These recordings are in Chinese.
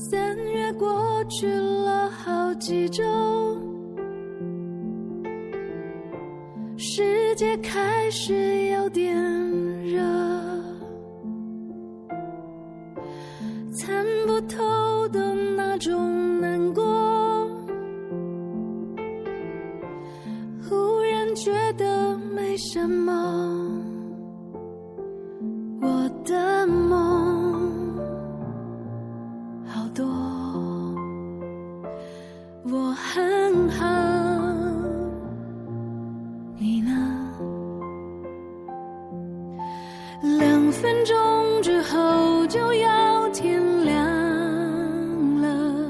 三月过去了好几周，世界开始有点热，参不透的那种难过，忽然觉得没什么。就要天亮了，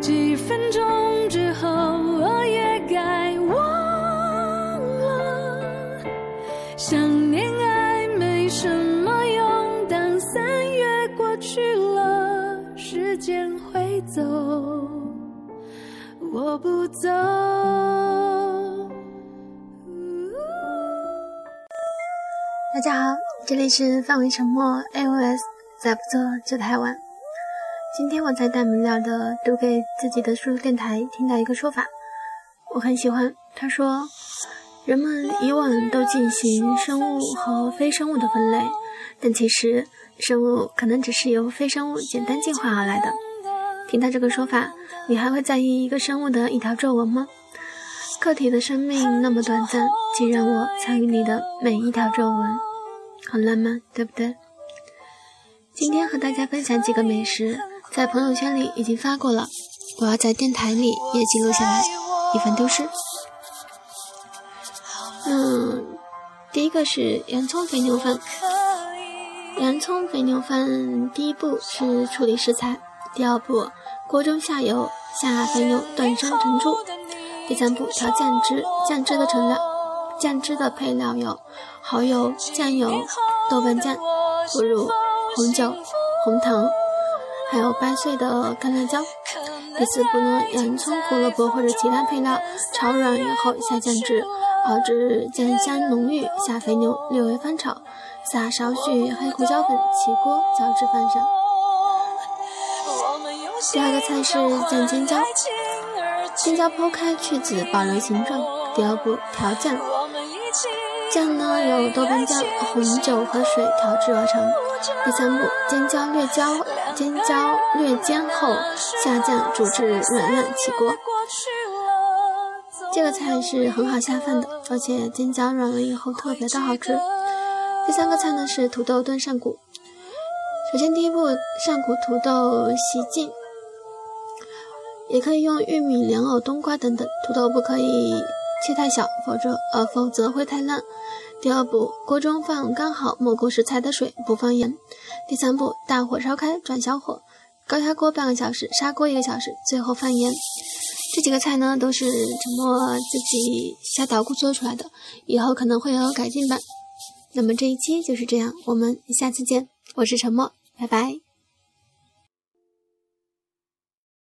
几分钟之后我也该忘了，想念爱没什么用，当三月过去了，时间会走，我不走。大家好，这里是范围沉默 AOS，在不做就台湾。今天我在大明了的读给自己的书电台听到一个说法，我很喜欢。他说，人们以往都进行生物和非生物的分类，但其实生物可能只是由非生物简单进化而来的。听到这个说法，你还会在意一个生物的一条皱纹吗？个体的生命那么短暂，请让我参与你的每一条皱纹。很浪漫，对不对？今天和大家分享几个美食，在朋友圈里已经发过了，我要在电台里也记录下来，以防丢失。嗯，第一个是洋葱肥牛饭。洋葱肥牛饭第一步是处理食材，第二步锅中下油，下肥牛断生成猪，第三步调酱汁，酱汁的成料。酱汁的配料有蚝油、酱油、豆瓣酱、腐乳、红酒、红糖，还有掰碎的干辣椒。第四步呢，洋葱、胡萝卜或者其他配料炒软以后下酱汁，熬至酱香浓郁，下肥牛，略微翻炒，撒少许黑胡椒粉，起锅浇至饭上。第二个菜是酱尖椒，尖椒剖开去籽，保留形状。第二步调酱。酱呢有豆瓣酱、红酒和水调制而成。第三步，尖椒略焦，尖椒略煎后下酱煮至软烂起锅。这个菜是很好下饭的，而且尖椒软了以后特别的好吃。第三个菜呢是土豆炖扇骨。首先第一步，扇骨土豆洗净，也可以用玉米、莲藕、冬瓜等等，土豆不可以。切太小，否则呃，否则会太烂。第二步，锅中放刚好没过食材的水，不放盐。第三步，大火烧开，转小火，高压锅半个小时，砂锅一个小时，最后放盐。这几个菜呢，都是沉默自己瞎捣鼓做出来的，以后可能会有改进版。那么这一期就是这样，我们下次见。我是沉默，拜拜。